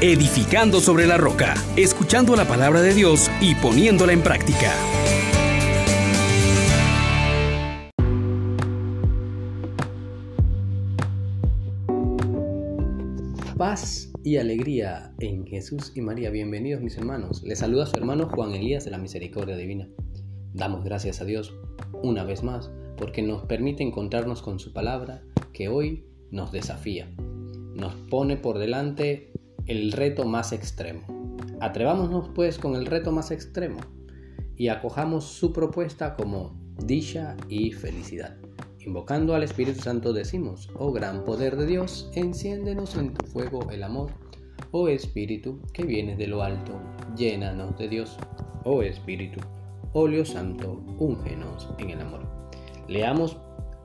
edificando sobre la roca, escuchando la palabra de Dios y poniéndola en práctica. Paz y alegría en Jesús y María. Bienvenidos mis hermanos. Les saluda su hermano Juan Elías de la Misericordia Divina. Damos gracias a Dios una vez más porque nos permite encontrarnos con su palabra que hoy nos desafía. Nos pone por delante el reto más extremo. Atrevámonos pues con el reto más extremo y acojamos su propuesta como dicha y felicidad. Invocando al Espíritu Santo decimos, oh gran poder de Dios, enciéndenos en tu fuego el amor. Oh Espíritu, que vienes de lo alto, llénanos de Dios. Oh Espíritu, óleo santo, úngenos en el amor. Leamos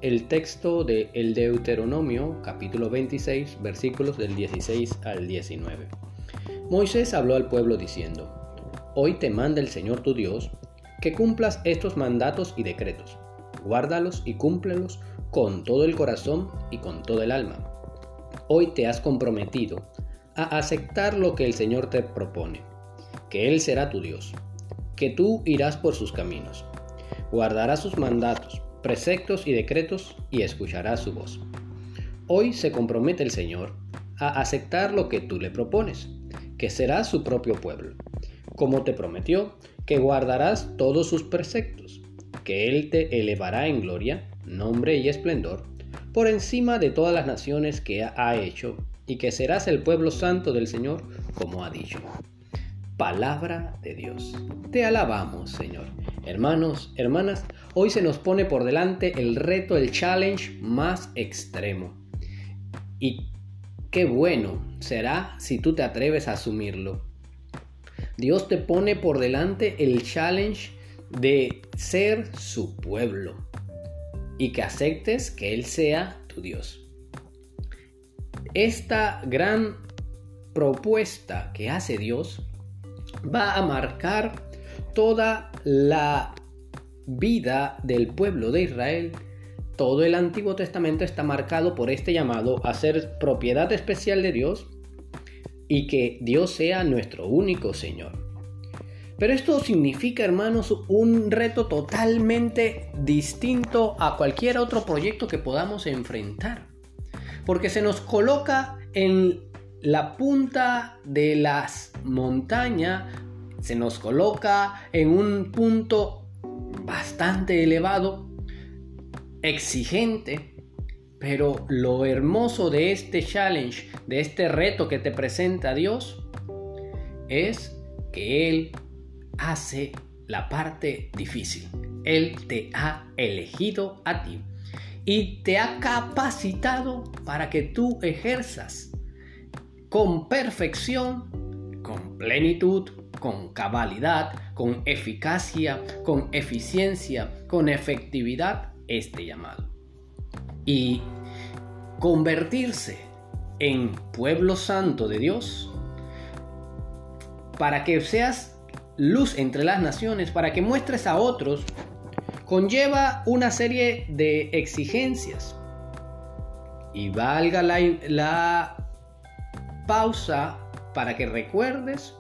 el texto de el Deuteronomio, capítulo 26, versículos del 16 al 19. Moisés habló al pueblo diciendo, Hoy te manda el Señor tu Dios que cumplas estos mandatos y decretos, guárdalos y cúmplelos con todo el corazón y con todo el alma. Hoy te has comprometido a aceptar lo que el Señor te propone, que Él será tu Dios, que tú irás por sus caminos, guardarás sus mandatos, preceptos y decretos y escucharás su voz. Hoy se compromete el Señor a aceptar lo que tú le propones, que será su propio pueblo, como te prometió que guardarás todos sus preceptos, que Él te elevará en gloria, nombre y esplendor, por encima de todas las naciones que ha hecho, y que serás el pueblo santo del Señor, como ha dicho. Palabra de Dios. Te alabamos, Señor. Hermanos, hermanas, hoy se nos pone por delante el reto, el challenge más extremo. Y qué bueno será si tú te atreves a asumirlo. Dios te pone por delante el challenge de ser su pueblo y que aceptes que Él sea tu Dios. Esta gran propuesta que hace Dios va a marcar toda la vida del pueblo de Israel, todo el Antiguo Testamento está marcado por este llamado a ser propiedad especial de Dios y que Dios sea nuestro único Señor. Pero esto significa, hermanos, un reto totalmente distinto a cualquier otro proyecto que podamos enfrentar. Porque se nos coloca en la punta de las montañas se nos coloca en un punto bastante elevado, exigente, pero lo hermoso de este challenge, de este reto que te presenta Dios, es que Él hace la parte difícil. Él te ha elegido a ti y te ha capacitado para que tú ejerzas con perfección, con plenitud, con cabalidad, con eficacia, con eficiencia, con efectividad este llamado. Y convertirse en pueblo santo de Dios para que seas luz entre las naciones, para que muestres a otros, conlleva una serie de exigencias. Y valga la, pausa para que recuerdes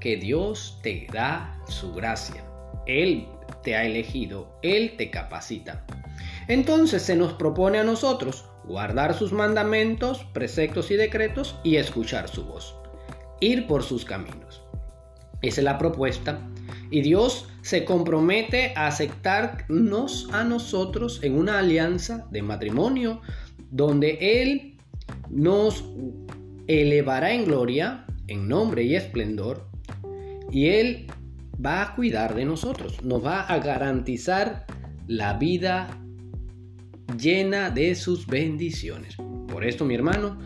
que Dios te da su gracia. Él te ha elegido, Él te capacita. Entonces se nos propone a nosotros guardar sus mandamientos, preceptos y decretos y escuchar su voz. Ir por sus caminos. Esa es la propuesta. Y Dios se compromete a aceptarnos a nosotros en una alianza de matrimonio donde Él nos elevará en gloria, en nombre y esplendor, y Él va a cuidar de nosotros, nos va a garantizar la vida llena de sus bendiciones. Por esto, mi hermano,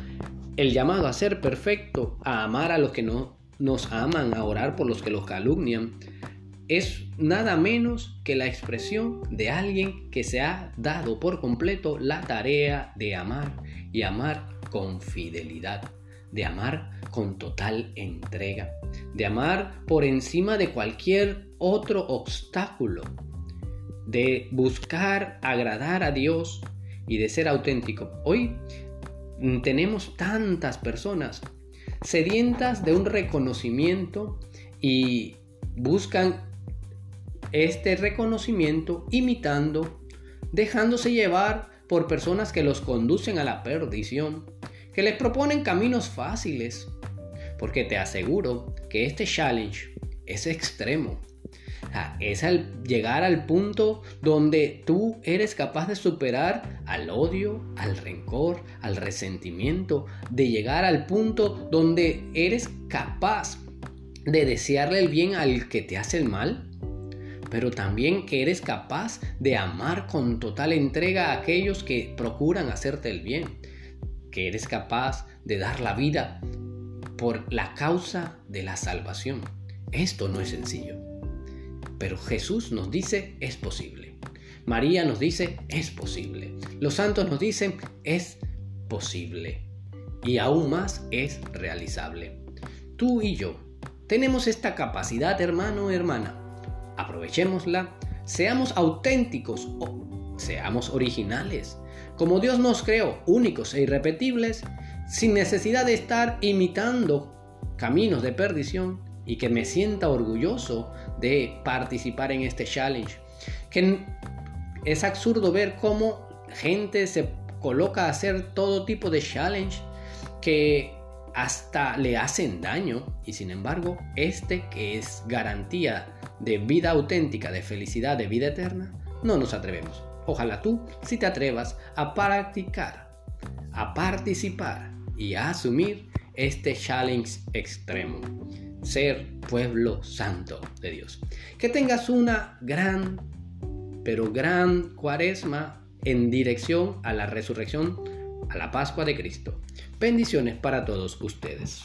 el llamado a ser perfecto, a amar a los que no nos aman, a orar por los que los calumnian, es nada menos que la expresión de alguien que se ha dado por completo la tarea de amar y amar con fidelidad, de amar con total entrega, de amar por encima de cualquier otro obstáculo, de buscar agradar a Dios y de ser auténtico. Hoy tenemos tantas personas sedientas de un reconocimiento y buscan este reconocimiento imitando, dejándose llevar por personas que los conducen a la perdición, que les proponen caminos fáciles, porque te aseguro que este challenge es extremo. Es al llegar al punto donde tú eres capaz de superar al odio, al rencor, al resentimiento, de llegar al punto donde eres capaz de desearle el bien al que te hace el mal, pero también que eres capaz de amar con total entrega a aquellos que procuran hacerte el bien, que eres capaz de dar la vida por la causa de la salvación. Esto no es sencillo, pero Jesús nos dice es posible. María nos dice es posible. Los santos nos dicen es posible. Y aún más es realizable. Tú y yo tenemos esta capacidad, hermano hermana, aprovechémosla, seamos auténticos, seamos originales, como Dios nos creó, únicos e irrepetibles, sin necesidad de estar imitando caminos de perdición y que me sienta orgulloso de participar en este challenge. Que es absurdo ver cómo gente se coloca a hacer todo tipo de challenge que hasta le hacen daño y sin embargo este que es garantía de vida auténtica, de felicidad, de vida eterna, no nos atrevemos. Ojalá tú si te atrevas a practicar, a participar y a asumir este challenge extremo. Ser pueblo santo de Dios. Que tengas una gran, pero gran cuaresma en dirección a la resurrección, a la Pascua de Cristo. Bendiciones para todos ustedes.